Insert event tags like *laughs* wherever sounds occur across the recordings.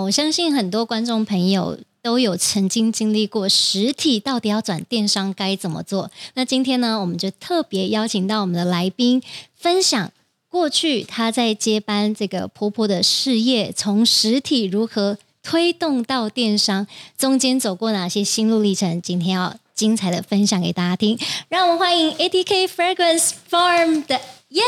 我相信很多观众朋友都有曾经经历过实体到底要转电商该怎么做。那今天呢，我们就特别邀请到我们的来宾分享过去他在接班这个婆婆的事业，从实体如何推动到电商，中间走过哪些心路历程？今天要精彩的分享给大家听。让我们欢迎 ADK Fragrance Farm 的。耶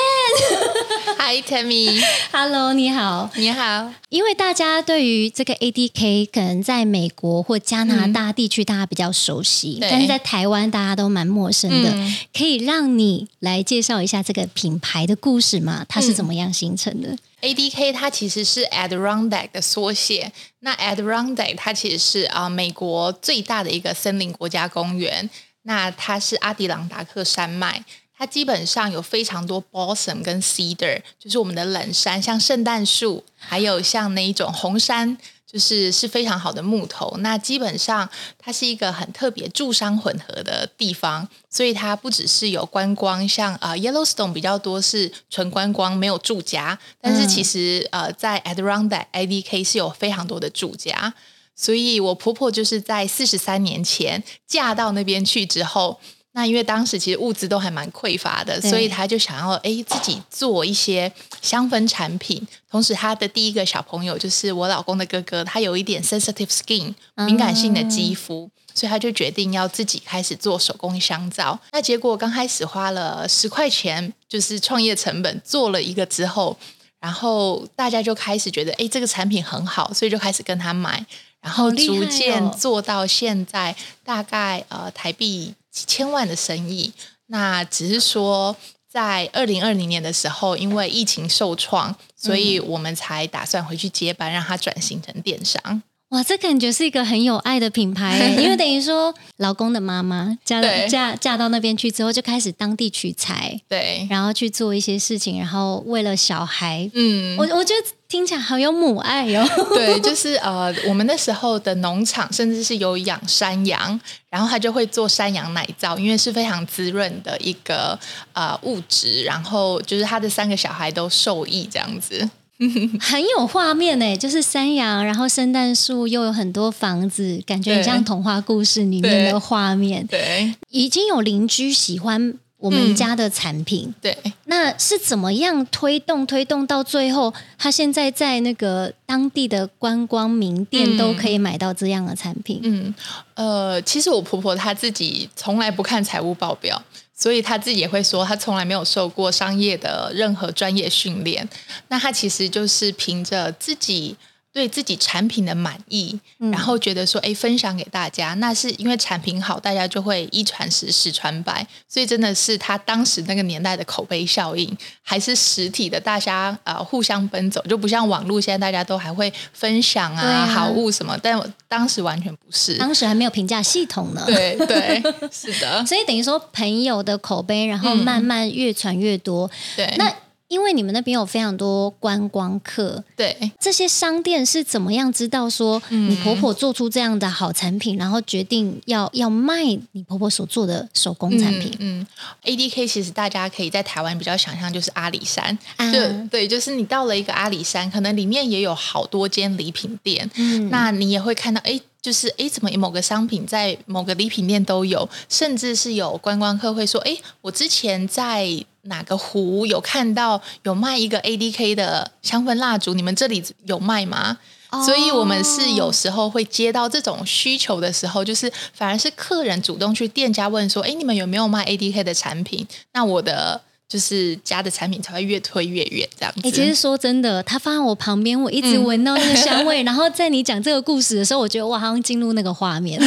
！Hi Tammy，Hello，你好，你好。因为大家对于这个 ADK 可能在美国或加拿大地区大家比较熟悉，嗯、但是在台湾大家都蛮陌生的。嗯、可以让你来介绍一下这个品牌的故事吗？它是怎么样形成的？嗯、ADK 它其实是 Adirondack 的缩写。那 Adirondack 它其实是啊、呃、美国最大的一个森林国家公园。那它是阿迪朗达克山脉。它基本上有非常多 balsam 跟 cedar，就是我们的冷杉，像圣诞树，还有像那一种红杉，就是是非常好的木头。那基本上它是一个很特别住商混合的地方，所以它不只是有观光，像呃 Yellowstone 比较多是纯观光，没有住家。但是其实呃在 Adirondack IDK 是有非常多的住家，所以我婆婆就是在四十三年前嫁到那边去之后。那因为当时其实物资都还蛮匮乏的，所以他就想要哎自己做一些香氛产品。同时，他的第一个小朋友就是我老公的哥哥，他有一点 sensitive skin 敏感性的肌肤，嗯、所以他就决定要自己开始做手工香皂。那结果刚开始花了十块钱，就是创业成本，做了一个之后，然后大家就开始觉得哎这个产品很好，所以就开始跟他买，然后逐渐做到现在大概呃台币。几千万的生意，那只是说在二零二零年的时候，因为疫情受创，所以我们才打算回去接班，让它转型成电商。哇，这感觉是一个很有爱的品牌，因为等于说老公的妈妈嫁嫁嫁到那边去之后，就开始当地取材，对，然后去做一些事情，然后为了小孩，嗯，我我觉得听起来好有母爱哟、哦。*laughs* 对，就是呃，我们那时候的农场甚至是有养山羊，然后他就会做山羊奶皂，因为是非常滋润的一个呃物质，然后就是他的三个小孩都受益这样子。*laughs* 很有画面呢，就是山羊，然后圣诞树，又有很多房子，感觉很像童话故事里面的画面。对，对已经有邻居喜欢我们家的产品。嗯、对，那是怎么样推动推动到最后，他现在在那个当地的观光名店都可以买到这样的产品？嗯，呃，其实我婆婆她自己从来不看财务报表。所以他自己也会说，他从来没有受过商业的任何专业训练。那他其实就是凭着自己。对自己产品的满意，然后觉得说，哎，分享给大家，那是因为产品好，大家就会一传十，十传百，所以真的是他当时那个年代的口碑效应，还是实体的，大家呃互相奔走，就不像网络现在大家都还会分享啊，啊好物什么，但我当时完全不是，当时还没有评价系统呢，对对，*laughs* 是的，所以等于说朋友的口碑，然后慢慢越传越多，嗯、对，那。因为你们那边有非常多观光客，对。这些商店是怎么样知道说你婆婆做出这样的好产品，嗯、然后决定要要卖你婆婆所做的手工产品？嗯，嗯，ADK 其实大家可以在台湾比较想象就是阿里山，啊、就对，就是你到了一个阿里山，可能里面也有好多间礼品店，嗯，那你也会看到，哎，就是哎，怎么某个商品在某个礼品店都有，甚至是有观光客会说，哎，我之前在。哪个湖有看到有卖一个 ADK 的香氛蜡烛？你们这里有卖吗？Oh. 所以我们是有时候会接到这种需求的时候，就是反而是客人主动去店家问说：“哎，你们有没有卖 ADK 的产品？”那我的就是家的产品才会越推越远这样子。哎，其实说真的，他放在我旁边，我一直闻到那个香味。嗯、*laughs* 然后在你讲这个故事的时候，我觉得我好像进入那个画面。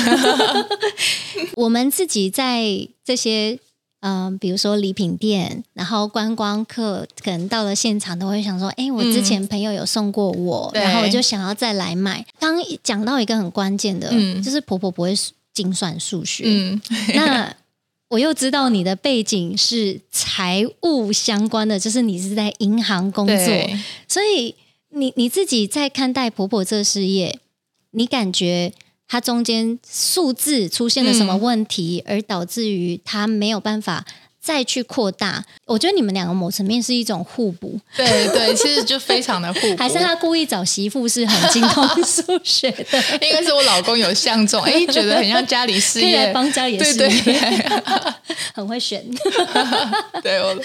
*laughs* 我们自己在这些。嗯，比如说礼品店，然后观光客可能到了现场都会想说：“哎，我之前朋友有送过我，嗯、然后我就想要再来买。”刚讲到一个很关键的，嗯、就是婆婆不会精算数学。嗯、那我又知道你的背景是财务相关的，就是你是在银行工作，所以你你自己在看待婆婆这事业，你感觉？它中间数字出现了什么问题，嗯、而导致于它没有办法再去扩大，我觉得你们两个某层面是一种互补。对对，其实就非常的互补。还是他故意找媳妇是很精通数学的？*laughs* 应该是我老公有相中，哎，觉得很像家里事业，帮家里事业，对对对 *laughs* *laughs* 很会选。对，我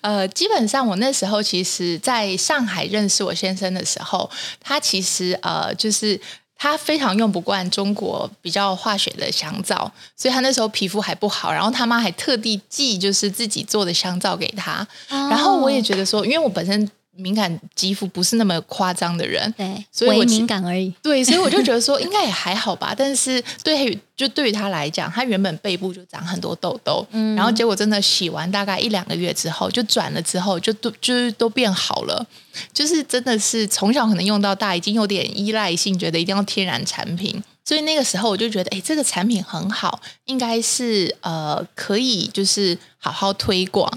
呃，基本上我那时候其实在上海认识我先生的时候，他其实呃就是。他非常用不惯中国比较化学的香皂，所以他那时候皮肤还不好。然后他妈还特地寄就是自己做的香皂给他。然后我也觉得说，因为我本身敏感肌肤不是那么夸张的人，对，所以我敏感而已。*laughs* 对，所以我就觉得说应该也还好吧。但是对于，就对于他来讲，他原本背部就长很多痘痘，嗯、然后结果真的洗完大概一两个月之后，就转了之后，就都就是都变好了。就是真的是从小可能用到大，已经有点依赖性，觉得一定要天然产品。所以那个时候我就觉得，哎，这个产品很好，应该是呃可以就是好好推广。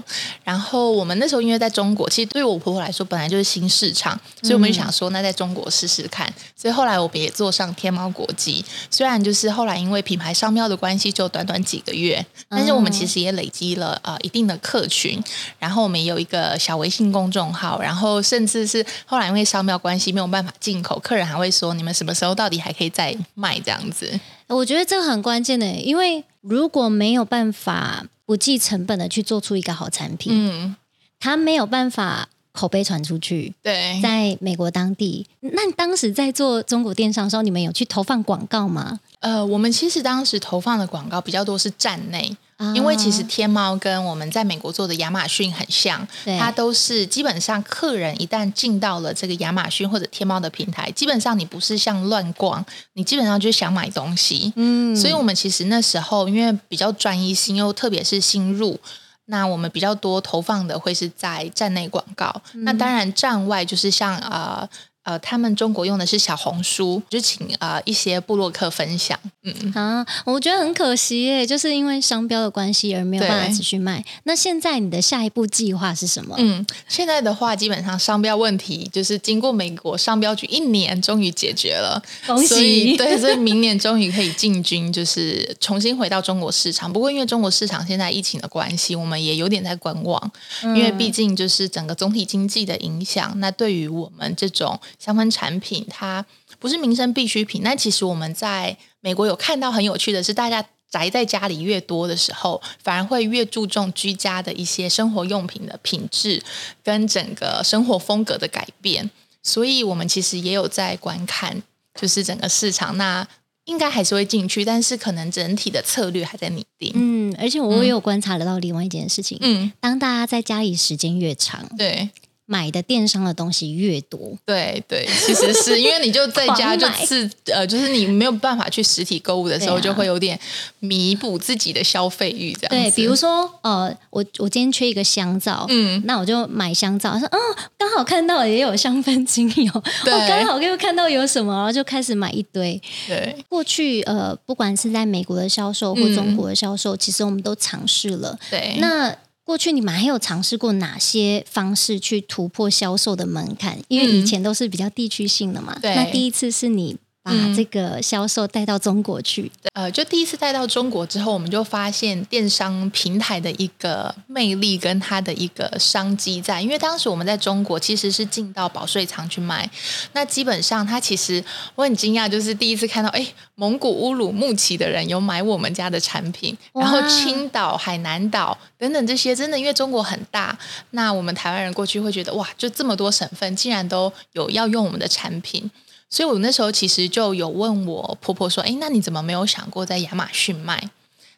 然后我们那时候因为在中国，其实对我婆婆来说本来就是新市场，所以我们就想说，那在中国试试看。所以后来我们也做上天猫国际，虽然就是后来因为品牌商标的关系，就短短几个月，但是我们其实也累积了呃一定的客群。然后我们也有一个小微信公众号，然后甚至是后来因为商标关系没有办法进口，客人还会说，你们什么时候到底还可以再卖？这样子，我觉得这个很关键的，因为如果没有办法不计成本的去做出一个好产品，嗯，他没有办法口碑传出去。对，在美国当地，那当时在做中国电商的时候，你们有去投放广告吗？呃，我们其实当时投放的广告比较多是站内。因为其实天猫跟我们在美国做的亚马逊很像，它都是基本上客人一旦进到了这个亚马逊或者天猫的平台，基本上你不是像乱逛，你基本上就想买东西。嗯，所以我们其实那时候因为比较专一性，又特别是新入，那我们比较多投放的会是在站内广告。那当然站外就是像呃。呃，他们中国用的是小红书，就请呃一些布洛克分享。嗯啊，我觉得很可惜耶，就是因为商标的关系而没有办法继续卖。那现在你的下一步计划是什么？嗯，现在的话，基本上商标问题就是经过美国商标局一年终于解决了，恭喜！所以 *laughs* 对，所以明年终于可以进军，就是重新回到中国市场。不过因为中国市场现在疫情的关系，我们也有点在观望，嗯、因为毕竟就是整个总体经济的影响。那对于我们这种香氛产品，它不是民生必需品。但其实我们在美国有看到很有趣的是，大家宅在家里越多的时候，反而会越注重居家的一些生活用品的品质跟整个生活风格的改变。所以我们其实也有在观看，就是整个市场，那应该还是会进去，但是可能整体的策略还在拟定。嗯，而且我也有观察得到另外一件事情，嗯，当大家在家里时间越长，对。买的电商的东西越多，对对，其实是因为你就在家就是呃，就是你没有办法去实体购物的时候，啊、就会有点弥补自己的消费欲这样。对，比如说呃，我我今天缺一个香皂，嗯，那我就买香皂。说哦，刚好看到也有香氛精油，对我刚好又看到有什么，然后就开始买一堆。对，过去呃，不管是在美国的销售或中国的销售，嗯、其实我们都尝试了。对，那。过去你们还有尝试过哪些方式去突破销售的门槛？因为以前都是比较地区性的嘛。对。那第一次是你把这个销售带到中国去。呃，就第一次带到中国之后，我们就发现电商平台的一个魅力跟它的一个商机在。因为当时我们在中国其实是进到保税仓去卖，那基本上它其实我很惊讶，就是第一次看到，哎，蒙古乌鲁木齐的人有买我们家的产品，然后青岛、海南岛。等等这些真的，因为中国很大，那我们台湾人过去会觉得哇，就这么多省份，竟然都有要用我们的产品，所以我那时候其实就有问我婆婆说，哎，那你怎么没有想过在亚马逊卖？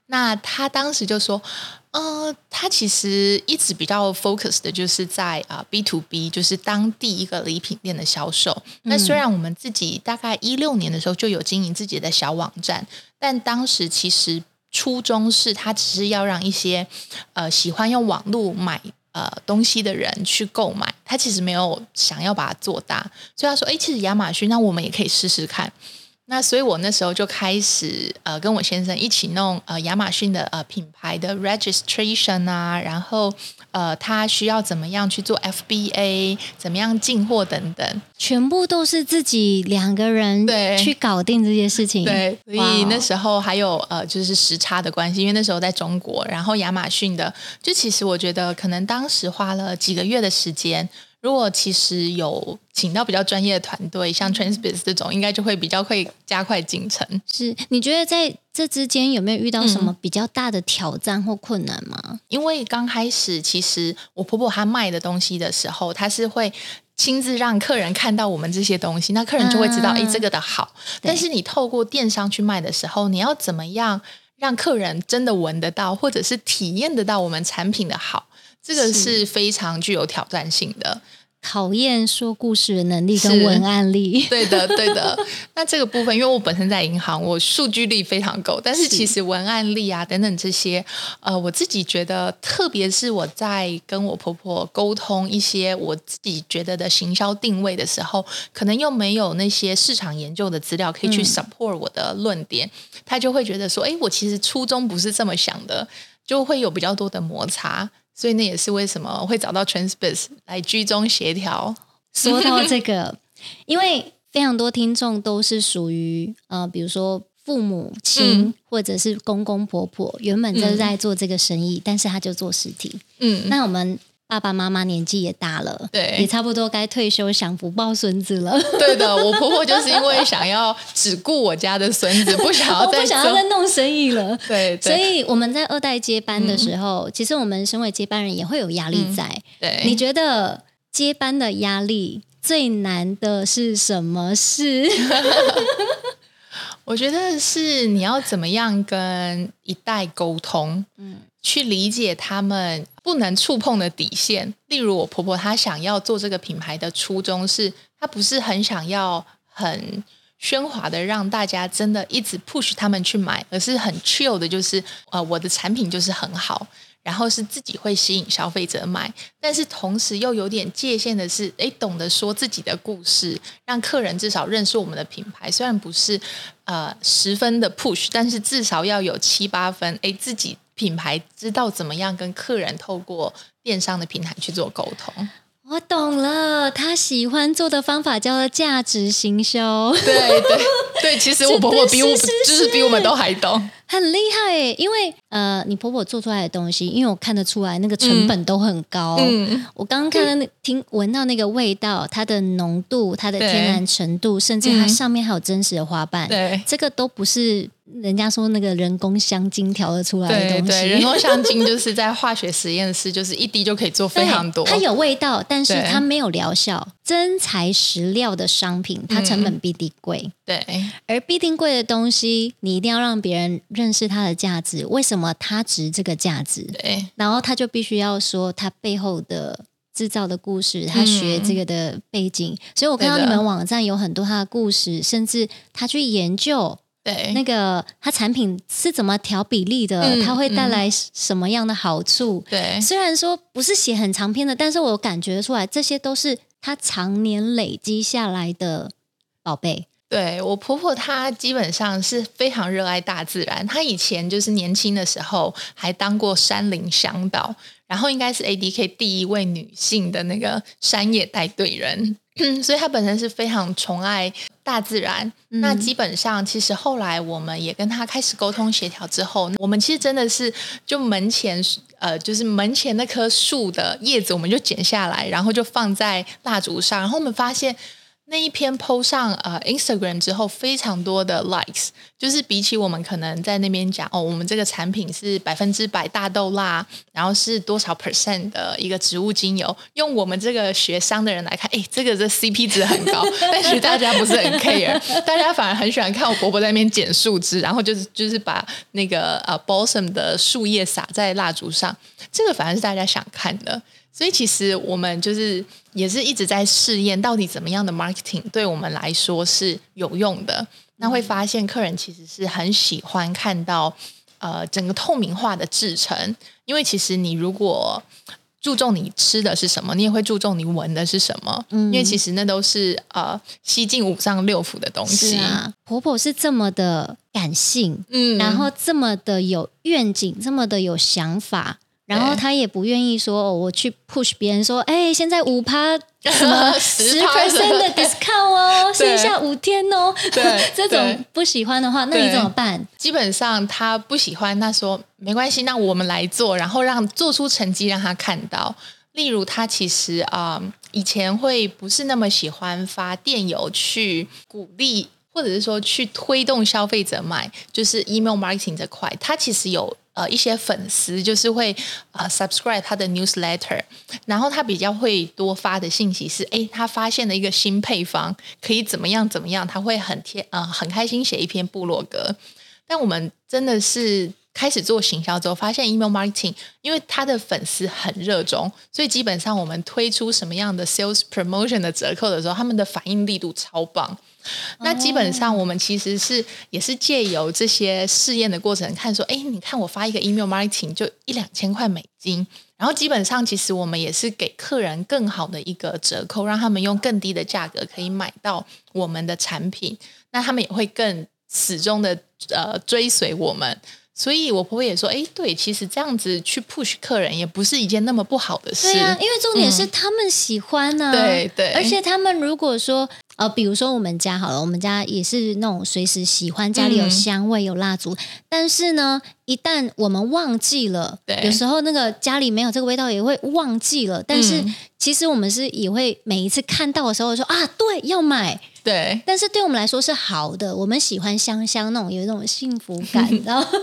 那她当时就说，呃，她其实一直比较 focus 的就是在啊 B to B，就是当地一个礼品店的销售。那虽然我们自己大概一六年的时候就有经营自己的小网站，但当时其实。初衷是她只是要让一些呃喜欢用网络买呃东西的人去购买，他其实没有想要把它做大，所以他说：“哎，其实亚马逊那我们也可以试试看。”那所以我那时候就开始呃跟我先生一起弄呃亚马逊的呃品牌的 registration 啊，然后呃他需要怎么样去做 FBA，怎么样进货等等，全部都是自己两个人对去搞定这些事情。对，所以那时候还有呃就是时差的关系，因为那时候在中国，然后亚马逊的就其实我觉得可能当时花了几个月的时间。如果其实有请到比较专业的团队，像 Transbiz 这种，应该就会比较会加快进程。是，你觉得在这之间有没有遇到什么比较大的挑战或困难吗？嗯、因为刚开始，其实我婆婆她卖的东西的时候，她是会亲自让客人看到我们这些东西，那客人就会知道，哎、嗯，这个的好。但是你透过电商去卖的时候，你要怎么样让客人真的闻得到，或者是体验得到我们产品的好？这个是非常具有挑战性的，考验说故事的能力跟文案力。对的，*laughs* 对的。那这个部分，因为我本身在银行，我数据力非常够，但是其实文案力啊等等这些，呃，我自己觉得，特别是我在跟我婆婆沟通一些我自己觉得的行销定位的时候，可能又没有那些市场研究的资料可以去 support 我的论点，嗯、他就会觉得说，哎，我其实初衷不是这么想的，就会有比较多的摩擦。所以那也是为什么会找到 Transpace 来居中协调。说到这个，*laughs* 因为非常多听众都是属于呃，比如说父母亲、嗯、或者是公公婆婆，原本就是在做这个生意，嗯、但是他就做实体。嗯，那我们。爸爸妈妈年纪也大了，对，也差不多该退休享福抱孙子了。*laughs* 对的，我婆婆就是因为想要只顾我家的孙子，*laughs* 不想要再不想要再弄生意了。*laughs* 对，对，所以我们在二代接班的时候，嗯、其实我们身为接班人也会有压力在。嗯、对，你觉得接班的压力最难的是什么事？我觉得是你要怎么样跟一代沟通，嗯。去理解他们不能触碰的底线，例如我婆婆她想要做这个品牌的初衷是，她不是很想要很喧哗的让大家真的一直 push 他们去买，而是很 chill 的，就是呃我的产品就是很好。然后是自己会吸引消费者买，但是同时又有点界限的是，诶，懂得说自己的故事，让客人至少认识我们的品牌。虽然不是呃十分的 push，但是至少要有七八分。诶，自己品牌知道怎么样跟客人透过电商的平台去做沟通。我懂了，他喜欢做的方法叫做价值行销。对对对，其实我婆婆比我 *laughs* 就是比我们都还懂。很厉害耶，因为呃，你婆婆做出来的东西，因为我看得出来那个成本都很高。嗯，我刚刚看到那听闻到那个味道，它的浓度、它的天然程度，甚至它上面还有真实的花瓣，对，这个都不是人家说那个人工香精调得出来的东西。对，对，人工香精就是在化学实验室，就是一滴就可以做非常多。它有味道，但是它没有疗效。真材实料的商品，它成本必定贵。嗯，对，而必定贵的东西，你一定要让别人认识它的价值。为什么它值这个价值？对，然后他就必须要说它背后的制造的故事，他学这个的背景。嗯，所以我看到你们网站有很多他的故事，甚至他去研究，对那个他产品是怎么调比例的，嗯，它会带来什么样的好处？对，虽然说不是写很长篇的，但是我感觉出来这些都是。他常年累积下来的宝贝，对，我婆婆，她基本上是非常热爱大自然。她以前就是年轻的时候还当过山林向导，然后应该是 ADK 第一位女性的那个山野带队人，*clears throat* 所以她本身是非常宠爱大自然。嗯、那基本上，其实后来我们也跟她开始沟通协调之后，我们其实真的是就门前。呃，就是门前那棵树的叶子，我们就剪下来，然后就放在蜡烛上，然后我们发现。那一篇 PO 上呃 Instagram 之后，非常多的 likes，就是比起我们可能在那边讲哦，我们这个产品是百分之百大豆蜡，然后是多少 percent 的一个植物精油，用我们这个学商的人来看，哎，这个这 CP 值很高，但是大家不是很 *laughs* care，大家反而很喜欢看我伯伯在那边剪树枝，然后就是就是把那个呃 balsam 的树叶撒在蜡烛上，这个反而是大家想看的。所以其实我们就是也是一直在试验，到底怎么样的 marketing 对我们来说是有用的。那会发现客人其实是很喜欢看到呃整个透明化的制成，因为其实你如果注重你吃的是什么，你也会注重你闻的是什么，嗯，因为其实那都是呃吸进五脏六腑的东西。啊，婆婆是这么的感性，嗯，然后这么的有愿景，这么的有想法。然后他也不愿意说，哦、我去 push 别人说，哎，现在五趴 *laughs* 什么十 percent 的 discount 哦，*laughs* 剩下五天哦。*laughs* 对，这种不喜欢的话，那你怎么办？基本上他不喜欢，他说没关系，那我们来做，然后让做出成绩让他看到。例如，他其实啊、呃，以前会不是那么喜欢发电邮去鼓励，或者是说去推动消费者买，就是 email marketing 这块，他其实有。呃，一些粉丝就是会呃 subscribe 他的 newsletter，然后他比较会多发的信息是，哎，他发现了一个新配方，可以怎么样怎么样，他会很贴呃很开心写一篇部落格。但我们真的是开始做行销之后，发现 email marketing，因为他的粉丝很热衷，所以基本上我们推出什么样的 sales promotion 的折扣的时候，他们的反应力度超棒。那基本上，我们其实是也是借由这些试验的过程，看说，哎，你看我发一个 email marketing 就一两千块美金，然后基本上其实我们也是给客人更好的一个折扣，让他们用更低的价格可以买到我们的产品，那他们也会更始终的呃追随我们。所以我婆婆也说，哎，对，其实这样子去 push 客人也不是一件那么不好的事。对啊，因为重点是他们喜欢呢、啊。对、嗯、对。而且他们如果说，呃，比如说我们家好了，我们家也是那种随时喜欢家里有香味、有蜡烛，嗯、但是呢，一旦我们忘记了，对，有时候那个家里没有这个味道，也会忘记了。但是其实我们是也会每一次看到的时候说啊，对，要买。对，但是对我们来说是好的，我们喜欢香香那种有一种幸福感，*laughs* 然后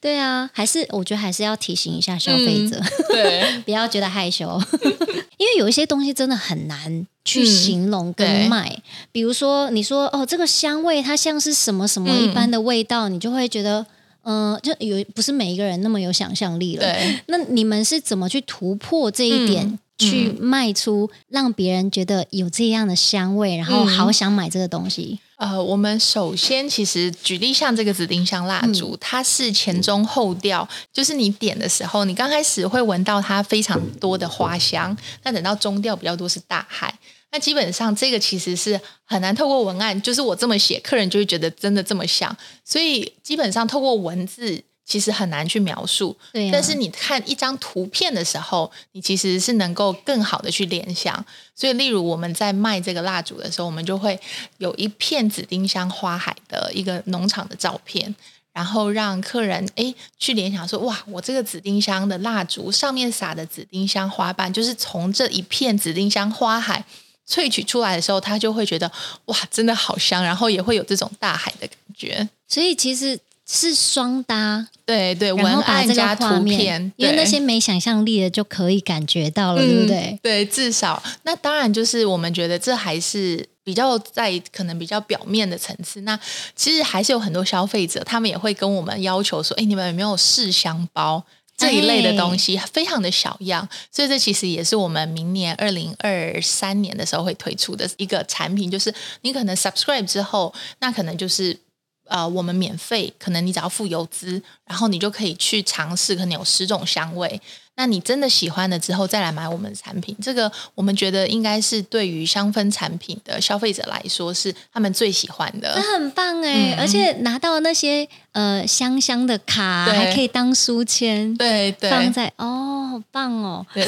对啊，还是我觉得还是要提醒一下消费者，嗯、对，*laughs* 不要觉得害羞，*laughs* 因为有一些东西真的很难去形容跟卖，嗯、比如说你说哦，这个香味它像是什么什么一般的味道，嗯、你就会觉得嗯、呃，就有不是每一个人那么有想象力了。那你们是怎么去突破这一点？嗯去卖出，让别人觉得有这样的香味，然后好想买这个东西。嗯、呃，我们首先其实举例，像这个紫丁香蜡烛，嗯、它是前中后调，就是你点的时候，你刚开始会闻到它非常多的花香，那等到中调比较多是大海。那基本上这个其实是很难透过文案，就是我这么写，客人就会觉得真的这么像，所以基本上透过文字。其实很难去描述，对啊，但是你看一张图片的时候，你其实是能够更好的去联想。所以，例如我们在卖这个蜡烛的时候，我们就会有一片紫丁香花海的一个农场的照片，然后让客人诶去联想说：哇，我这个紫丁香的蜡烛上面撒的紫丁香花瓣，就是从这一片紫丁香花海萃取出来的时候，他就会觉得哇，真的好香，然后也会有这种大海的感觉。所以其实。是双搭，对对，文案加图片，因为那些没想象力的就可以感觉到了，嗯、对不对？对，至少那当然就是我们觉得这还是比较在可能比较表面的层次。那其实还是有很多消费者，他们也会跟我们要求说：“哎，你们有没有试香包这一类的东西？非常的小样。”所以这其实也是我们明年二零二三年的时候会推出的一个产品，就是你可能 subscribe 之后，那可能就是。呃，我们免费，可能你只要付邮资，然后你就可以去尝试，可能有十种香味。那你真的喜欢了之后，再来买我们的产品，这个我们觉得应该是对于香氛产品的消费者来说，是他们最喜欢的。那很棒哎，嗯、而且拿到那些呃香香的卡，还可以当书签，对对，放在哦，好棒哦，对，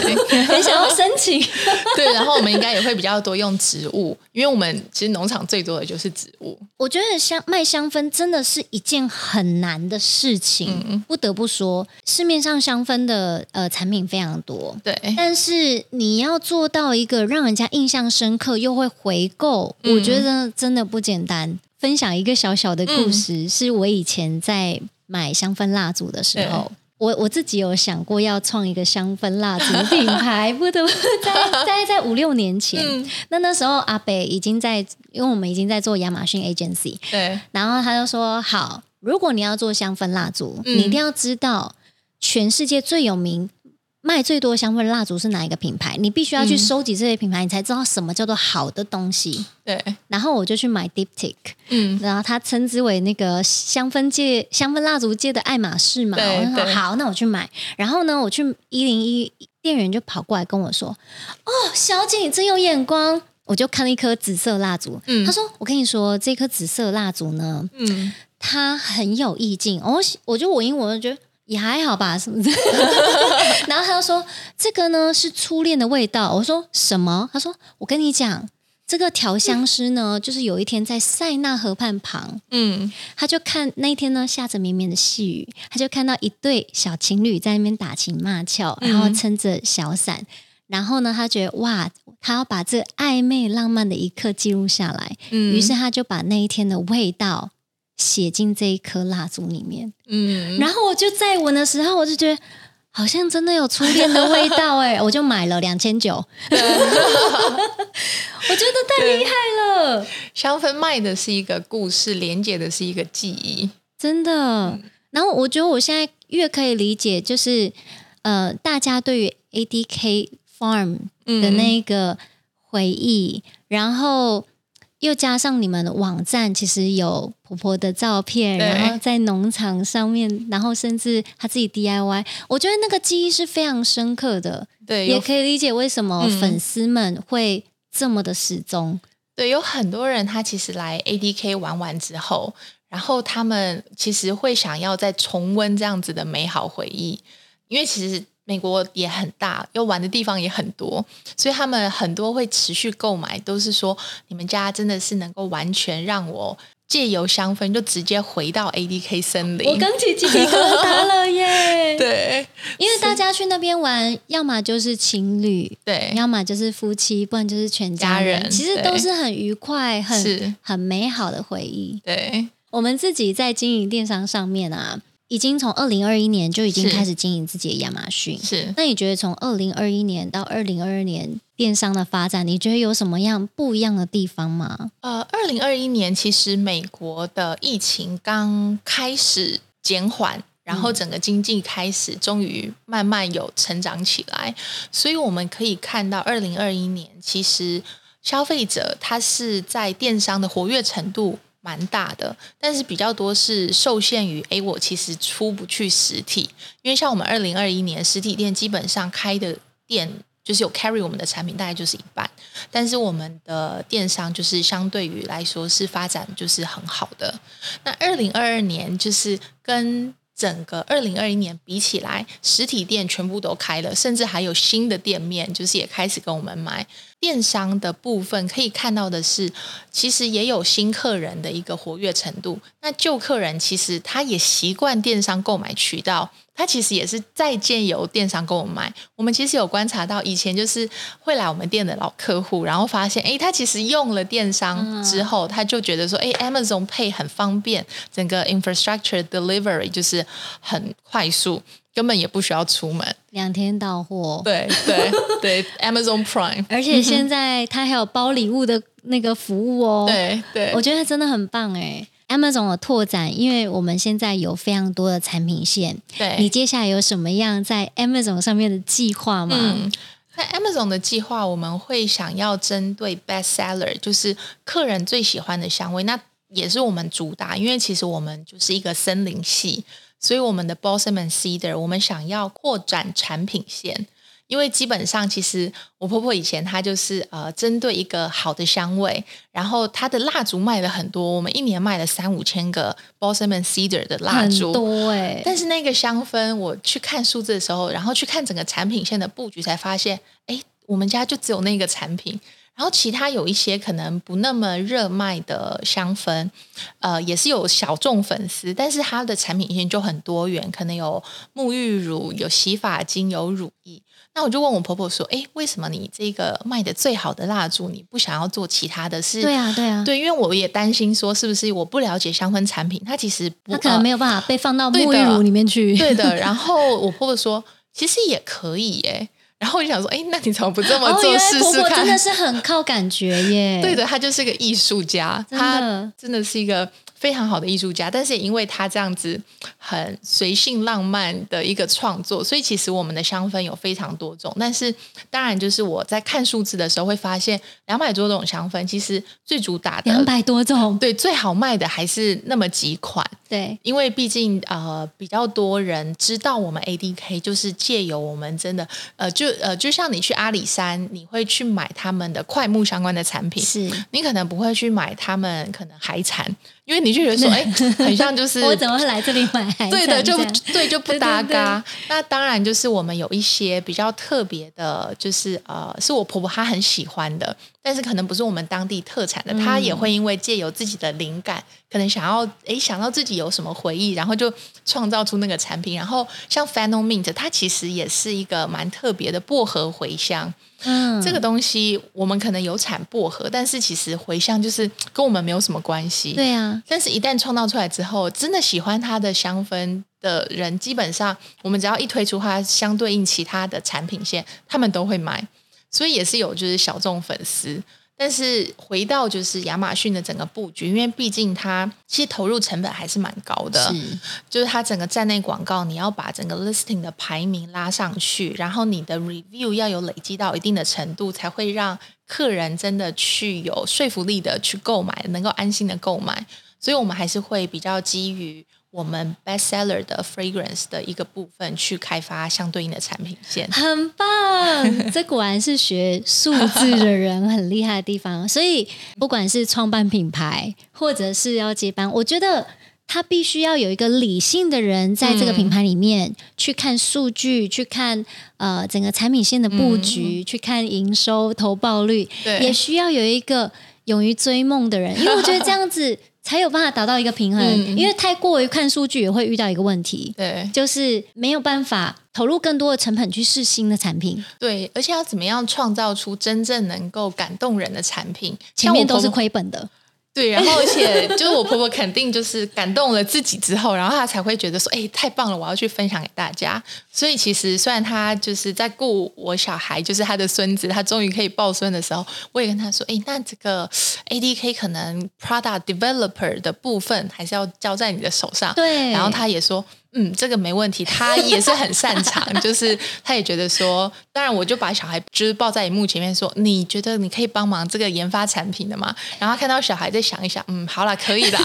很想要申请。*laughs* 对，然后我们应该也会比较多用植物，因为我们其实农场最多的就是植物。我觉得香卖香氛真的是一件很难的事情，嗯、不得不说，市面上香氛的呃产品非常多，对，但是你要做到一个让人家印象深刻又会回购，嗯、我觉得真的不简单。分享一个小小的故事，嗯、是我以前在买香氛蜡烛的时候，我我自己有想过要创一个香氛蜡烛品牌，不得不在在在五六年前，嗯、那那时候阿北已经在，因为我们已经在做亚马逊 agency，对，然后他就说好，如果你要做香氛蜡烛，嗯、你一定要知道全世界最有名。卖最多香氛蜡烛是哪一个品牌？你必须要去收集这些品牌，嗯、你才知道什么叫做好的东西。对，然后我就去买 Diptyque，嗯，然后他称之为那个香氛界、香氛蜡烛界的爱马仕嘛。对，我说好，那我去买。然后呢，我去一零一店员就跑过来跟我说：“哦，小姐，你真有眼光。”我就看了一颗紫色蜡烛，嗯，他说：“我跟你说，这颗紫色蜡烛呢，嗯，它很有意境。我我就闻一闻，我就觉得也还好吧，是不是？*laughs* 然后他就说：“这个呢是初恋的味道。”我说：“什么？”他说：“我跟你讲。”这个调香师呢，就是有一天在塞纳河畔旁，嗯，他就看那一天呢下着绵绵的细雨，他就看到一对小情侣在那边打情骂俏，然后撑着小伞，嗯、然后呢，他觉得哇，他要把这暧昧浪漫的一刻记录下来，嗯，于是他就把那一天的味道写进这一颗蜡烛里面，嗯，然后我就在闻的时候，我就觉得。好像真的有初恋的味道哎，我就买了两千九，*laughs* 我觉得太厉害了。香氛卖的是一个故事，连接的是一个记忆，真的。嗯、然后我觉得我现在越可以理解，就是呃，大家对于 ADK Farm 的那个回忆，嗯、然后。又加上你们的网站，其实有婆婆的照片，然后在农场上面，然后甚至她自己 DIY，我觉得那个记忆是非常深刻的。对，也可以理解为什么粉丝们会这么的始终。对，有很多人他其实来 ADK 玩完之后，然后他们其实会想要再重温这样子的美好回忆，因为其实。美国也很大，要玩的地方也很多，所以他们很多会持续购买，都是说你们家真的是能够完全让我借由香氛就直接回到 ADK 森林。我刚起鸡皮疙瘩了耶！*laughs* 对，因为大家去那边玩，要么就是情侣，对，要么就是夫妻，不然就是全家人，家人其实都是很愉快、很很美好的回忆。对，我们自己在经营电商上面啊。已经从二零二一年就已经开始经营自己的亚马逊。是，那你觉得从二零二一年到二零二二年电商的发展，你觉得有什么样不一样的地方吗？呃，二零二一年其实美国的疫情刚开始减缓，然后整个经济开始终于慢慢有成长起来，所以我们可以看到二零二一年其实消费者他是在电商的活跃程度。蛮大的，但是比较多是受限于，哎，我其实出不去实体，因为像我们二零二一年实体店基本上开的店，就是有 carry 我们的产品，大概就是一半，但是我们的电商就是相对于来说是发展就是很好的。那二零二二年就是跟整个二零二一年比起来，实体店全部都开了，甚至还有新的店面，就是也开始跟我们买。电商的部分可以看到的是，其实也有新客人的一个活跃程度。那旧客人其实他也习惯电商购买渠道，他其实也是在建由电商跟我们买。我们其实有观察到，以前就是会来我们店的老客户，然后发现，哎，他其实用了电商之后，他就觉得说，哎，Amazon Pay 很方便，整个 infrastructure delivery 就是很快速。根本也不需要出门，两天到货。对对对，*laughs* Amazon Prime，而且现在他还有包礼物的那个服务哦。对对，我觉得真的很棒哎。Amazon 的拓展，因为我们现在有非常多的产品线。对，你接下来有什么样在 Amazon 上面的计划吗？嗯，在 Amazon 的计划，我们会想要针对 Best Seller，就是客人最喜欢的香味，那也是我们主打，因为其实我们就是一个森林系。所以我们的 Balsam and Cedar，我们想要扩展产品线，因为基本上其实我婆婆以前她就是呃针对一个好的香味，然后她的蜡烛卖了很多，我们一年卖了三五千个 Balsam and Cedar 的蜡烛，很多哎。但是那个香氛，我去看数字的时候，然后去看整个产品线的布局，才发现，哎，我们家就只有那个产品。然后其他有一些可能不那么热卖的香氛，呃，也是有小众粉丝，但是它的产品线就很多元，可能有沐浴乳、有洗发精、有乳液。那我就问我婆婆说：“哎，为什么你这个卖的最好的蜡烛，你不想要做其他的是？”对啊，对啊，对，因为我也担心说，是不是我不了解香氛产品，它其实不它可能没有办法被放到沐浴乳里面去。对的。对 *laughs* 的然后我婆婆说：“其实也可以耶。”然后我就想说，哎，那你怎么不这么做试试看？婆婆真的是很靠感觉耶。*laughs* 对的，他就是个艺术家，他真的是一个非常好的艺术家，但是也因为他这样子很随性浪漫的一个创作，所以其实我们的香氛有非常多种。但是当然，就是我在看数字的时候会发现，两百多种香氛，其实最主打的两百多种，对，最好卖的还是那么几款。对，因为毕竟呃比较多人知道我们 ADK，就是借由我们真的呃就呃就像你去阿里山，你会去买他们的快木相关的产品，是你可能不会去买他们可能海产，因为你就觉得说哎很像就是 *laughs* 我怎么会来这里买海？对的，就对就不搭嘎。那当然就是我们有一些比较特别的，就是呃是我婆婆她很喜欢的，但是可能不是我们当地特产的，她也会因为借由自己的灵感，可能想要哎想到自己有。什么回忆，然后就创造出那个产品。然后像 Fennel Mint，它其实也是一个蛮特别的薄荷茴香。嗯，这个东西我们可能有产薄荷，但是其实茴香就是跟我们没有什么关系。对啊，但是一旦创造出来之后，真的喜欢它的香氛的人，基本上我们只要一推出它相对应其他的产品线，他们都会买。所以也是有就是小众粉丝。但是回到就是亚马逊的整个布局，因为毕竟它其实投入成本还是蛮高的，是就是它整个站内广告，你要把整个 listing 的排名拉上去，然后你的 review 要有累积到一定的程度，才会让客人真的去有说服力的去购买，能够安心的购买。所以我们还是会比较基于。我们 bestseller 的 fragrance 的一个部分去开发相对应的产品线，很棒。这果然是学数字的人很厉害的地方。*laughs* 所以不管是创办品牌，或者是要接班，我觉得他必须要有一个理性的人在这个品牌里面去看数据，去看呃整个产品线的布局，去看营收、投报率，也需要有一个勇于追梦的人，因为我觉得这样子。才有办法达到一个平衡，嗯、因为太过于看数据也会遇到一个问题，对，就是没有办法投入更多的成本去试新的产品，对，而且要怎么样创造出真正能够感动人的产品，前面都是亏本的。对，然后而且就是我婆婆肯定就是感动了自己之后，然后她才会觉得说，哎，太棒了，我要去分享给大家。所以其实虽然她就是在顾我小孩，就是她的孙子，她终于可以抱孙的时候，我也跟她说，哎，那这个 ADK 可能 Product Developer 的部分还是要交在你的手上。对，然后她也说。嗯，这个没问题，他也是很擅长，*laughs* 就是他也觉得说，当然我就把小孩就是抱在荧幕前面说，你觉得你可以帮忙这个研发产品的吗？然后看到小孩再想一想，嗯，好了，可以啦。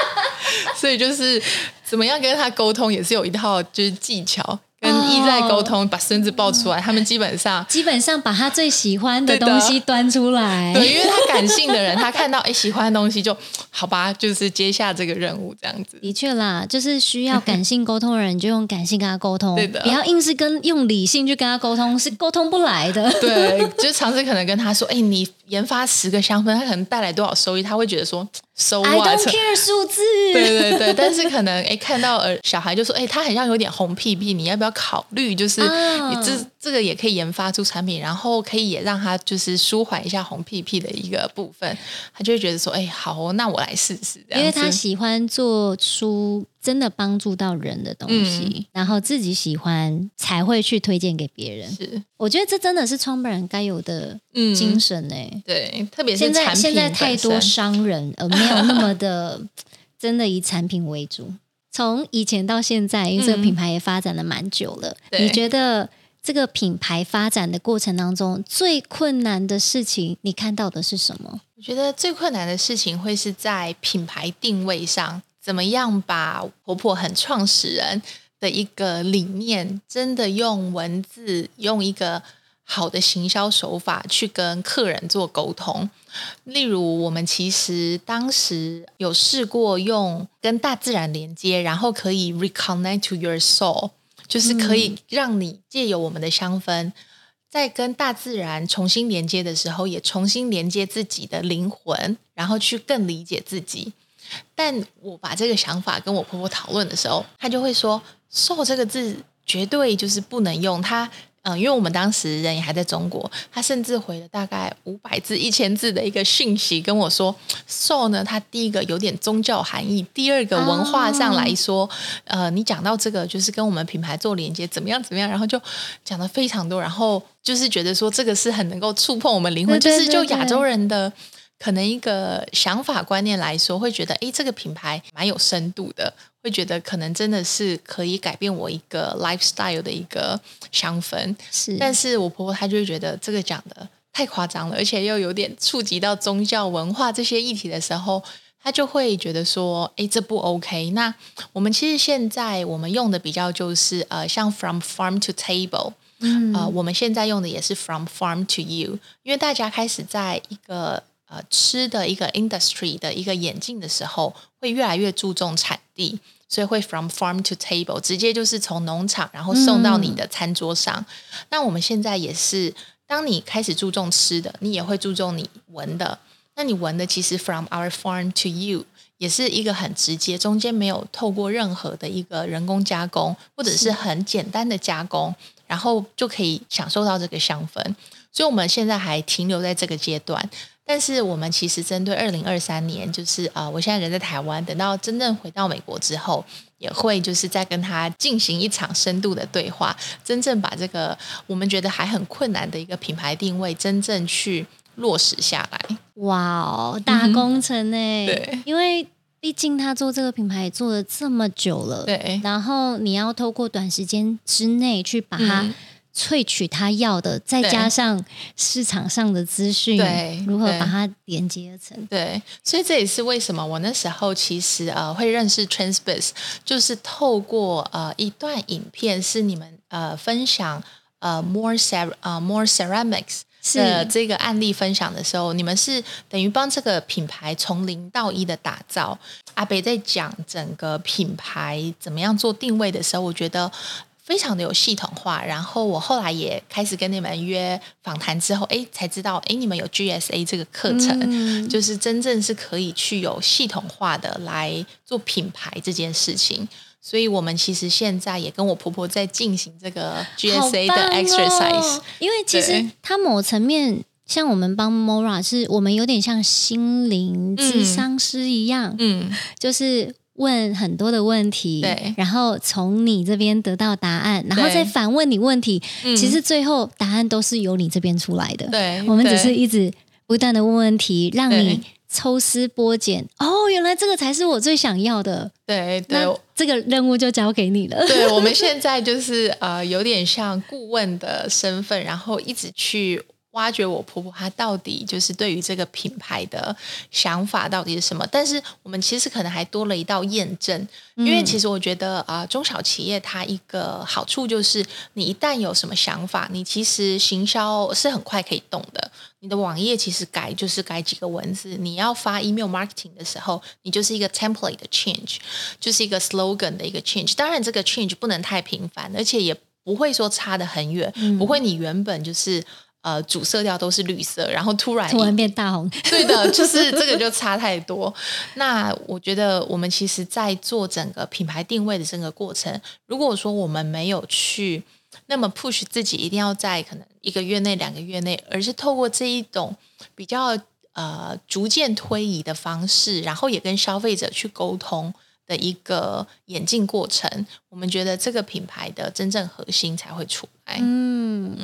*laughs* 所以就是怎么样跟他沟通，也是有一套就是技巧。跟意在沟通，把孙子抱出来，他们基本上基本上把他最喜欢的东西端出来。对，因为他感性的人，他看到哎喜欢的东西就好吧，就是接下这个任务这样子。的确啦，就是需要感性沟通的人，就用感性跟他沟通。对的，不要硬是跟用理性去跟他沟通，是沟通不来的。对，*laughs* 就尝试可能跟他说，哎，你研发十个香氛，他可能带来多少收益？他会觉得说。So I don't care 数字，*laughs* 对对对，但是可能哎，看到呃小孩就说哎，他好像有点红屁屁，你要不要考虑？就是你这、oh. 这个也可以研发出产品，然后可以也让他就是舒缓一下红屁屁的一个部分，他就会觉得说哎，好哦，那我来试试。因为他喜欢做出真的帮助到人的东西，嗯、然后自己喜欢才会去推荐给别人。是，我觉得这真的是创办人该有的精神哎、嗯。对，特别是现在现在太多商人而没有那么的真的以产品为主。从以前到现在，*laughs* 因为这个品牌也发展了蛮久了。嗯、你觉得这个品牌发展的过程当中，最困难的事情，你看到的是什么？我觉得最困难的事情会是在品牌定位上，怎么样把婆婆很创始人的一个理念，真的用文字，用一个。好的行销手法去跟客人做沟通，例如我们其实当时有试过用跟大自然连接，然后可以 reconnect to your soul，就是可以让你借由我们的香氛，在跟大自然重新连接的时候，也重新连接自己的灵魂，然后去更理解自己。但我把这个想法跟我婆婆讨论的时候，她就会说 “soul” 这个字绝对就是不能用它。嗯，因为我们当时人也还在中国，他甚至回了大概五百字、一千字的一个讯息跟我说，Soul 呢，它第一个有点宗教含义，第二个文化上来说，哦、呃，你讲到这个就是跟我们品牌做连接，怎么样怎么样，然后就讲的非常多，然后就是觉得说这个是很能够触碰我们灵魂，对对对对，就是就亚洲人的可能一个想法观念来说，会觉得诶，这个品牌蛮有深度的，会觉得可能真的是可以改变我一个 lifestyle 的一个香氛。是，但是我婆婆她就会觉得这个讲的太夸张了，而且又有点触及到宗教文化这些议题的时候，她就会觉得说，哎，这不 OK。那我们其实现在我们用的比较就是呃，像 From Farm to Table。嗯，呃，我们现在用的也是 from farm to you，因为大家开始在一个呃吃的一个 industry 的一个演进的时候，会越来越注重产地，所以会 from farm to table，直接就是从农场然后送到你的餐桌上。嗯。那我们现在也是，当你开始注重吃的，你也会注重你闻的。那你闻的其实 from our farm to you，也是一个很直接，中间没有透过任何的一个人工加工，或者是很简单的加工。然后就可以享受到这个香氛，所以我们现在还停留在这个阶段。但是我们其实针对二零二三年，就是啊、呃，我现在人在台湾，等到真正回到美国之后，也会就是再跟他进行一场深度的对话，真正把这个我们觉得还很困难的一个品牌定位，真正去落实下来。哇哦，大工程呢、嗯？对，因为。毕竟他做这个品牌做了这么久了，对。然后你要透过短时间之内去把它萃取他要的，嗯、再加上市场上的资讯，对，如何把它连接成？对，所以这也是为什么我那时候其实呃会认识 Transbiz，就是透过呃一段影片是你们呃分享呃 More Cer 呃 More Ceramics。是这个案例分享的时候，你们是等于帮这个品牌从零到一的打造。阿北在讲整个品牌怎么样做定位的时候，我觉得非常的有系统化。然后我后来也开始跟你们约访谈之后，哎，才知道，哎，你们有 GSA 这个课程，嗯，就是真正是可以去有系统化的来做品牌这件事情。所以我们其实现在也跟我婆婆在进行这个 GSA 的 exercise，、哦、因为其实它某层面像我们帮 Mora，是我们有点像心灵智商师一样，嗯，就是问很多的问题，对，然后从你这边得到答案，然后再反问你问题，其实最后答案都是由你这边出来的，对，我们只是一直不断的问问题，让你。抽丝剥茧，哦，原来这个才是我最想要的。对对，这个任务就交给你了。对，我们现在就是呃，有点像顾问的身份，然后一直去。挖掘我婆婆她到底就是对于这个品牌的想法到底是什么？但是我们其实可能还多了一道验证，因为其实我觉得啊、呃，中小企业它一个好处就是，你一旦有什么想法，你其实行销是很快可以动的。你的网页其实改就是改几个文字，你要发 email marketing 的时候，你就是一个 template 的 change，就是一个 slogan 的一个 change。当然这个 change 不能太频繁，而且也不会说差得很远，嗯、不会你原本就是。呃，主色调都是绿色，然后突然突然变大红，对的，就是这个就差太多。那我觉得我们其实，在做整个品牌定位的这个过程，如果说我们没有去那么 push 自己，一定要在可能一个月内、两个月内，而是透过这一种比较呃逐渐推移的方式，然后也跟消费者去沟通的一个演进过程，我们觉得这个品牌的真正核心才会出来。嗯。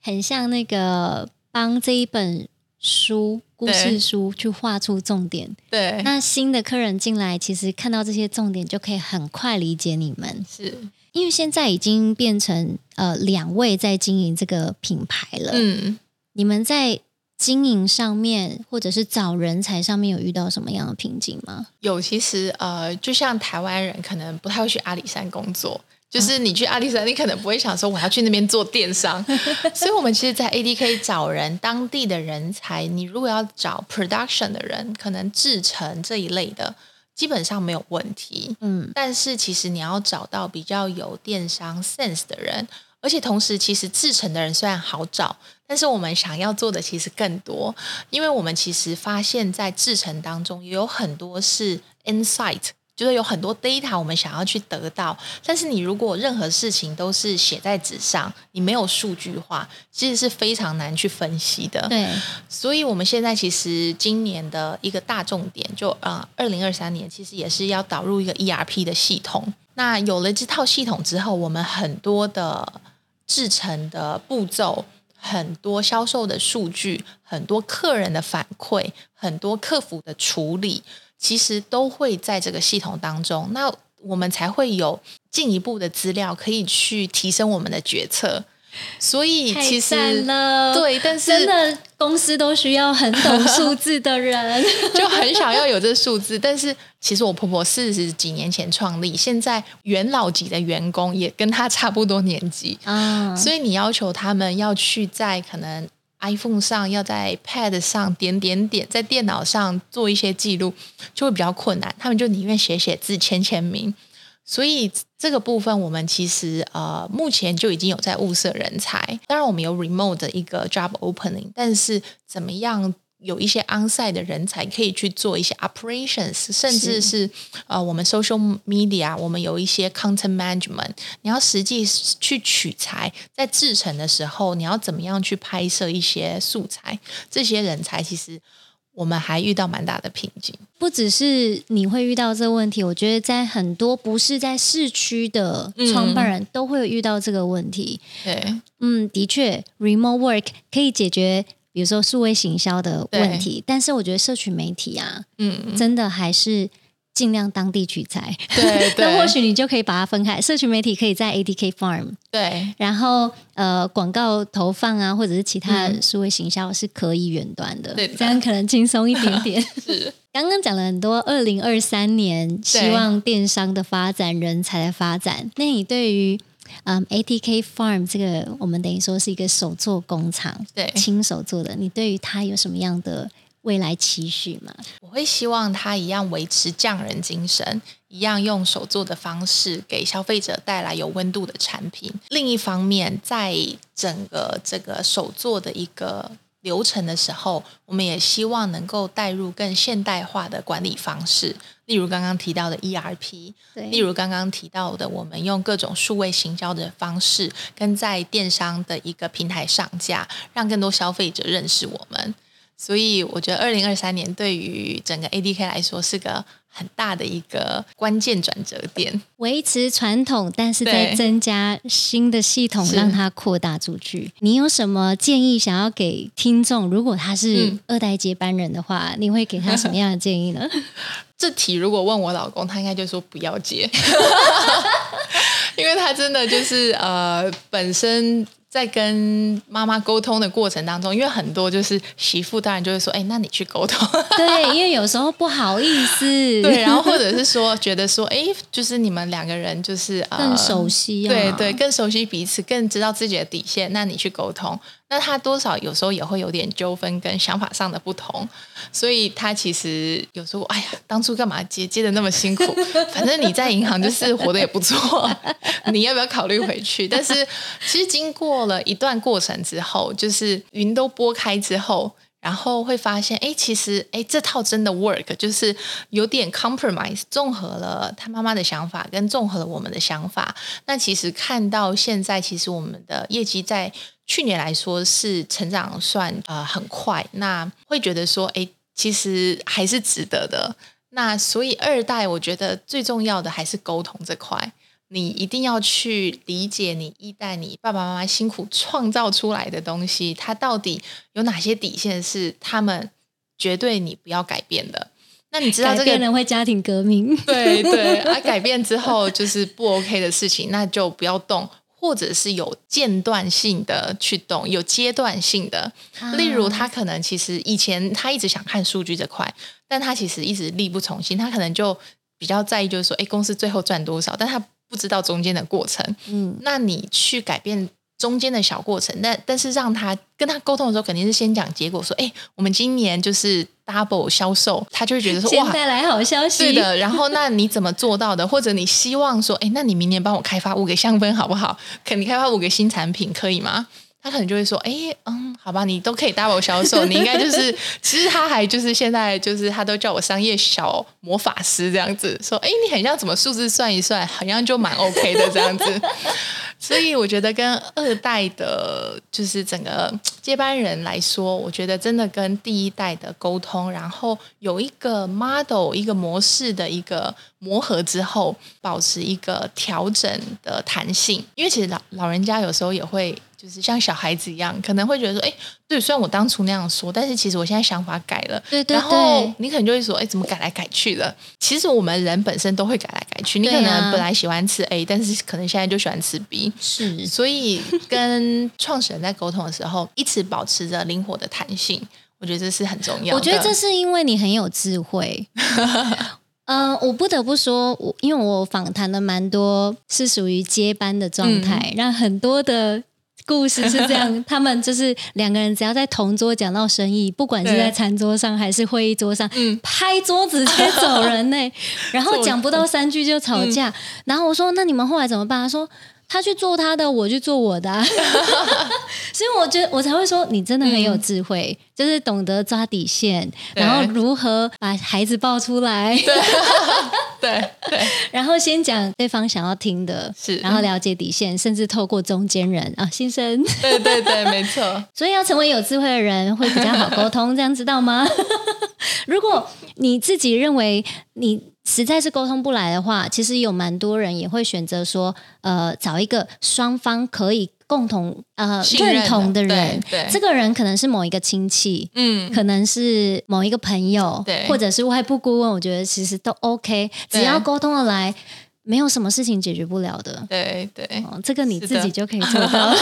嗯很像那个帮这一本书故事书去画出重点，对。那新的客人进来，其实看到这些重点，就可以很快理解你们。是因为现在已经变成呃两位在经营这个品牌了。嗯，你们在经营上面或者是找人才上面有遇到什么样的瓶颈吗？有，其实呃，就像台湾人可能不太会去阿里山工作。就是你去阿里山，你可能不会想说我要去那边做电商，*laughs* 所以我们其实，在 ADK 找人，当地的人才，你如果要找 production 的人，可能制成这一类的，基本上没有问题。嗯，但是其实你要找到比较有电商 sense 的人，而且同时，其实制成的人虽然好找，但是我们想要做的其实更多，因为我们其实发现，在制成当中也有很多是 insight。就是有很多 data 我们想要去得到，但是你如果任何事情都是写在纸上，你没有数据化，其实是非常难去分析的。对，所以我们现在其实今年的一个大重点就，就呃，二零二三年其实也是要导入一个 ERP 的系统。那有了这套系统之后，我们很多的制成的步骤。很多销售的数据、很多客人的反馈、很多客服的处理，其实都会在这个系统当中。那我们才会有进一步的资料可以去提升我们的决策。所以其实对，但是真的公司都需要很懂 *laughs* 数字的人，*laughs* 就很想要有这数字。但是其实我婆婆四十几年前创立，现在元老级的员工也跟她差不多年纪啊，所以你要求他们要去在可能 iPhone 上，要在 Pad 上点点点，在电脑上做一些记录，就会比较困难。他们就宁愿写写字、签签名。所以这个部分，我们其实呃目前就已经有在物色人才。当然，我们有 remote 的一个 job opening，但是怎么样有一些 onsite 的人才可以去做一些 operations，甚至是，是呃我们 social media，我们有一些 content management。你要实际去取材，在制成的时候，你要怎么样去拍摄一些素材？这些人才其实。我们还遇到蛮大的瓶颈，不只是你会遇到这个问题，我觉得在很多不是在市区的创办人都会遇到这个问题。对，嗯，的确，remote work 可以解决，比如说数位行销的问题，但是我觉得社群媒体啊，嗯，真的还是。尽量当地取材，对，对 *laughs* 那或许你就可以把它分开。社群媒体可以在 ADK Farm，对，然后呃，广告投放啊，或者是其他的数位行销是可以远端的，对，这样可能轻松一点点。*laughs* 是，*laughs* 刚刚讲了很多，二零二三年希望电商的发展、人才的发展。那你对于嗯，ATK Farm 这个，我们等于说是一个手作工厂，对，亲手做的，你对于它有什么样的？未来期许吗，我会希望它一样维持匠人精神，一样用手做的方式给消费者带来有温度的产品。另一方面，在整个这个手做的一个流程的时候，我们也希望能够带入更现代化的管理方式，例如刚刚提到的 ERP，对，例如刚刚提到的，我们用各种数位行销的方式，跟在电商的一个平台上架，让更多消费者认识我们。所以我觉得，二零二三年对于整个 ADK 来说是个很大的一个关键转折点。维持传统，但是在增加新的系统，让它扩大出去。你有什么建议想要给听众？如果他是二代接班人的话，嗯、你会给他什么样的建议呢？*laughs* 这题如果问我老公，他应该就说不要接，*laughs* 因为他真的就是呃本身。在跟妈妈沟通的过程当中，因为很多就是媳妇，当然就会说：“哎，那你去沟通。*laughs* ”对，因为有时候不好意思。*laughs* 对，然后或者是说，觉得说：“哎，就是你们两个人就是更熟悉啊，对对，更熟悉彼此，更知道自己的底线。”那你去沟通。那他多少有时候也会有点纠纷跟想法上的不同，所以他其实有时候哎呀，当初干嘛接接的那么辛苦？反正你在银行就是活得也不错，*laughs* 你要不要考虑回去？但是其实经过了一段过程之后，就是云都拨开之后，然后会发现，哎，其实哎这套真的 work，就是有点 compromise，综合了他妈妈的想法跟综合了我们的想法。那其实看到现在，其实我们的业绩在。去年来说是成长算呃很快，那会觉得说，哎，其实还是值得的。那所以二代，我觉得最重要的还是沟通这块，你一定要去理解你一代你爸爸妈妈辛苦创造出来的东西，它到底有哪些底线是他们绝对你不要改变的。那你知道这个人会家庭革命，对 *laughs* 对，而、啊、改变之后就是不 OK 的事情，那就不要动。或者是有间断性的去动，有阶段性的，例如他可能其实以前他一直想看数据这块，但他其实一直力不从心，他可能就比较在意，就是说，哎，公司最后赚多少，但他不知道中间的过程。嗯，那你去改变中间的小过程，但但是让他跟他沟通的时候，肯定是先讲结果，说，哎，我们今年就是。double 销售，他就会觉得说 *laughs* 哇，带来好消息。是的，然后那你怎么做到的？或者你希望说，哎，那你明年帮我开发五个香氛好不好？肯定开发五个新产品可以吗？他可能就会说，哎，嗯，好吧，你都可以 double 销售，你应该就是，其实他还就是现在就是他都叫我商业小魔法师这样子，说，哎，你很像怎么数字算一算，好像就蛮 OK 的这样子。*laughs* 所以我觉得跟二代的，就是整个接班人来说，我觉得真的跟第一代的沟通，然后有一个 model、一个模式的一个磨合之后，保持一个调整的弹性。因为其实老老人家有时候也会就是像小孩子一样，可能会觉得说，哎，对，虽然我当初那样说，但是其实我现在想法改了。对对对。然后你可能就会说，哎，怎么改来改去的？其实我们人本身都会改来改去。你可能本来喜欢吃 A，但是可能现在就喜欢吃 B。是。所以跟创始人在沟通的时候，一直保持着灵活的弹性，我觉得这是很重要的。我觉得这是因为你很有智慧。*laughs* 嗯、呃，我不得不说，我因为我访谈了蛮多是属于接班的状态，嗯、让很多的故事是这样，他们就是两个人只要在同桌讲到生意，不管是在餐桌上还是会议桌上，嗯、拍桌子直接走人呢，*laughs* 然后讲不到三句就吵架，嗯、然后我说那你们后来怎么办？他说。他去做他的，我去做我的，啊，*laughs* 所以我觉得我才会说你真的很有智慧，嗯、就是懂得抓底线，然后如何把孩子抱出来，*laughs* 对对，*laughs* 然后先讲对方想要听的，是，然后了解底线，甚至透过中间人啊，先生，*laughs* 对对对，没错，*laughs* 所以要成为有智慧的人会比较好沟通，这样知道吗？如果你自己认为你。实在是沟通不来的话，其实有蛮多人也会选择说，呃，找一个双方可以共同呃认同的人。对，对，这个人可能是某一个亲戚，嗯，可能是某一个朋友，对，或者是外部顾问。我觉得其实都 OK，只要沟通的来，没有什么事情解决不了的。对对，哦，这个你自己就可以做到。的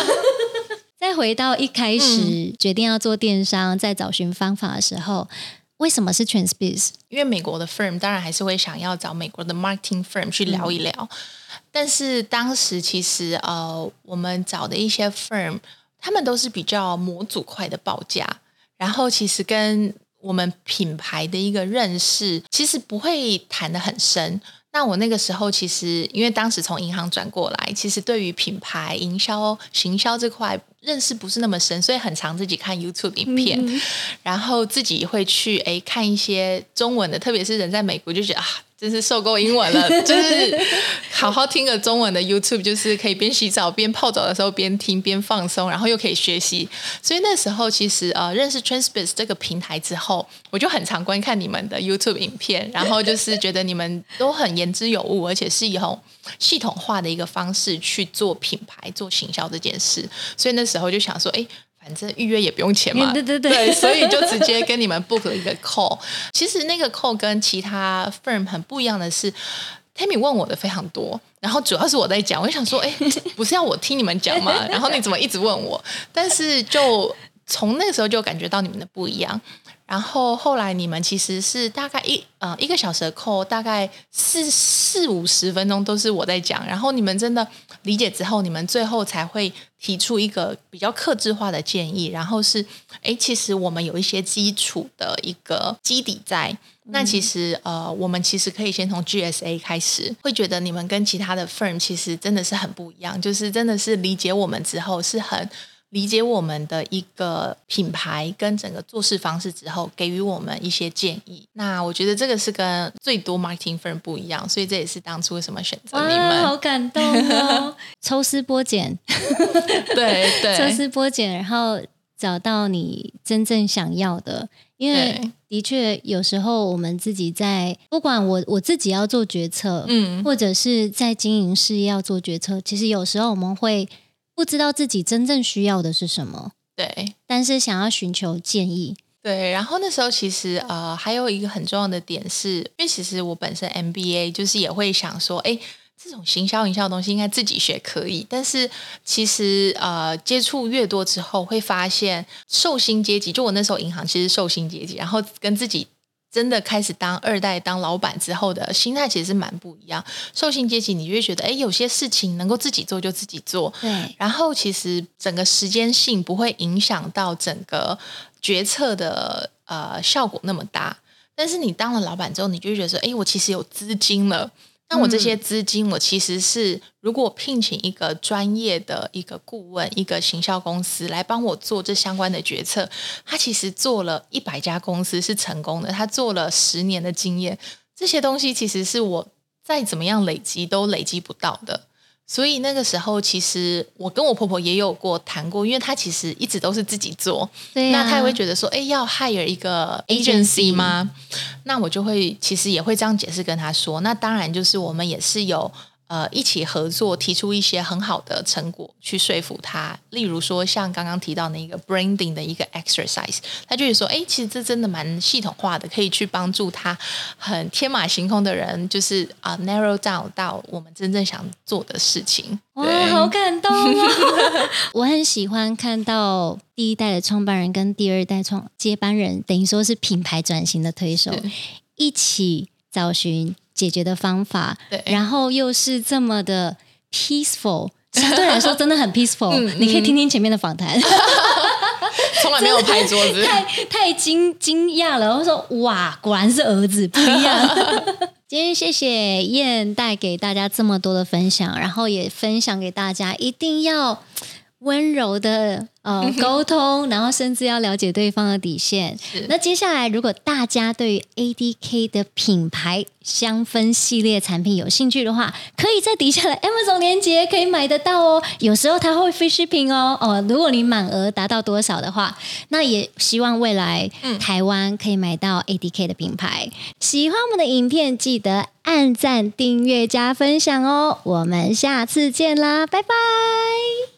*laughs* 再回到一开始、嗯、决定要做电商，在找寻方法的时候。为什么是 TransBiz？因为美国的 firm 当然还是会想要找美国的 marketing firm 去聊一聊，嗯、但是当时其实呃，我们找的一些 firm，他们都是比较模组块的报价，然后其实跟我们品牌的一个认识，其实不会谈得很深。那我那个时候其实，因为当时从银行转过来，其实对于品牌营销、行销这块认识不是那么深，所以很常自己看 YouTube 影片，嗯、然后自己会去哎看一些中文的，特别是人在美国就觉得啊。真是受够英文了，*laughs* 就是好好听个中文的 YouTube，就是可以边洗澡边泡澡的时候边听边放松，然后又可以学习。所以那时候其实呃认识 TransBiz 这个平台之后，我就很常观看你们的 YouTube 影片，然后就是觉得你们都很言之有物，而且是以后系统化的一个方式去做品牌、做行销这件事。所以那时候就想说，哎。反正预约也不用钱嘛，对对对，对，所以就直接跟你们 book 了一个 call。其实那个 call 跟其他 firm 很不一样的是，Tammy 问我的非常多，然后主要是我在讲，我就想说，哎，不是要我听你们讲吗？*laughs* 然后你怎么一直问我？但是就从那个时候就感觉到你们的不一样。然后后来你们其实是大概一呃一个小时的 call，大概四四五十分钟都是我在讲。然后你们真的理解之后，你们最后才会提出一个比较克制化的建议。然后是哎，其实我们有一些基础的一个基底在。嗯、那其实呃，我们其实可以先从 GSA 开始，会觉得你们跟其他的 firm 其实真的是很不一样。就是真的是理解我们之后是很。理解我们的一个品牌跟整个做事方式之后，给予我们一些建议。那我觉得这个是跟最多 marketing firm 不一样，所以这也是当初为什么选择你们。好感动哦！抽丝剥茧，*laughs* 对对，抽丝剥茧，然后找到你真正想要的。因为的确有时候我们自己在不管我我自己要做决策，嗯，或者是在经营事业要做决策，其实有时候我们会。不知道自己真正需要的是什么，对，但是想要寻求建议，对。然后那时候其实呃，还有一个很重要的点是，因为其实我本身 MBA 就是也会想说，哎，这种行销营销的东西应该自己学可以。但是其实呃，接触越多之后，会发现受薪阶级，就我那时候银行其实受薪阶级，然后跟自己。真的开始当二代、当老板之后的心态其实是蛮不一样。受薪阶级，你就会觉得，哎，有些事情能够自己做就自己做。对。然后其实整个时间性不会影响到整个决策的呃效果那么大。但是你当了老板之后，你就会觉得说，哎，我其实有资金了。那我这些资金，我其实是如果聘请一个专业的一个顾问，一个行销公司来帮我做这相关的决策，他其实做了一百家公司是成功的，他做了十年的经验，这些东西其实是我再怎么样累积都累积不到的。所以那个时候，其实我跟我婆婆也有过谈过，因为她其实一直都是自己做，对啊、那她也会觉得说，哎，要 hire 一个 agency 吗那我就会其实也会这样解释跟他说，那当然就是我们也是有呃，一起合作，提出一些很好的成果去说服他。例如说，像刚刚提到那个 branding 的一个 exercise，他就是说，哎，其实这真的蛮系统化的，可以去帮助他很天马行空的人，就是啊、uh, narrow down 到我们真正想做的事情。哇，好感动啊！*laughs* 我很喜欢看到第一代的创办人跟第二代创接班人，等于说是品牌转型的推手，一起找寻。解决的方法，对，然后又是这么的 peaceful，*laughs* 相对来说真的很 peaceful。你可以听听前面的访谈，*laughs* 从来没有拍桌子，太太惊惊讶了。我说哇，果然是儿子不一样。*laughs* 今天谢谢燕带给大家这么多的分享，然后也分享给大家，一定要。温柔的呃 *laughs* 沟通，然后甚至要了解对方的底线。那接下来，如果大家对于 ADK 的品牌香氛系列产品有兴趣的话，可以在底下的 Amazon 链接可以买得到哦。有时候它会 free shipping 哦。哦，如果你满额达到多少的话，那也希望未来台湾可以买到 ADK 的品牌。嗯、喜欢我们的影片，记得按赞、订阅、加分享哦。我们下次见啦，拜拜。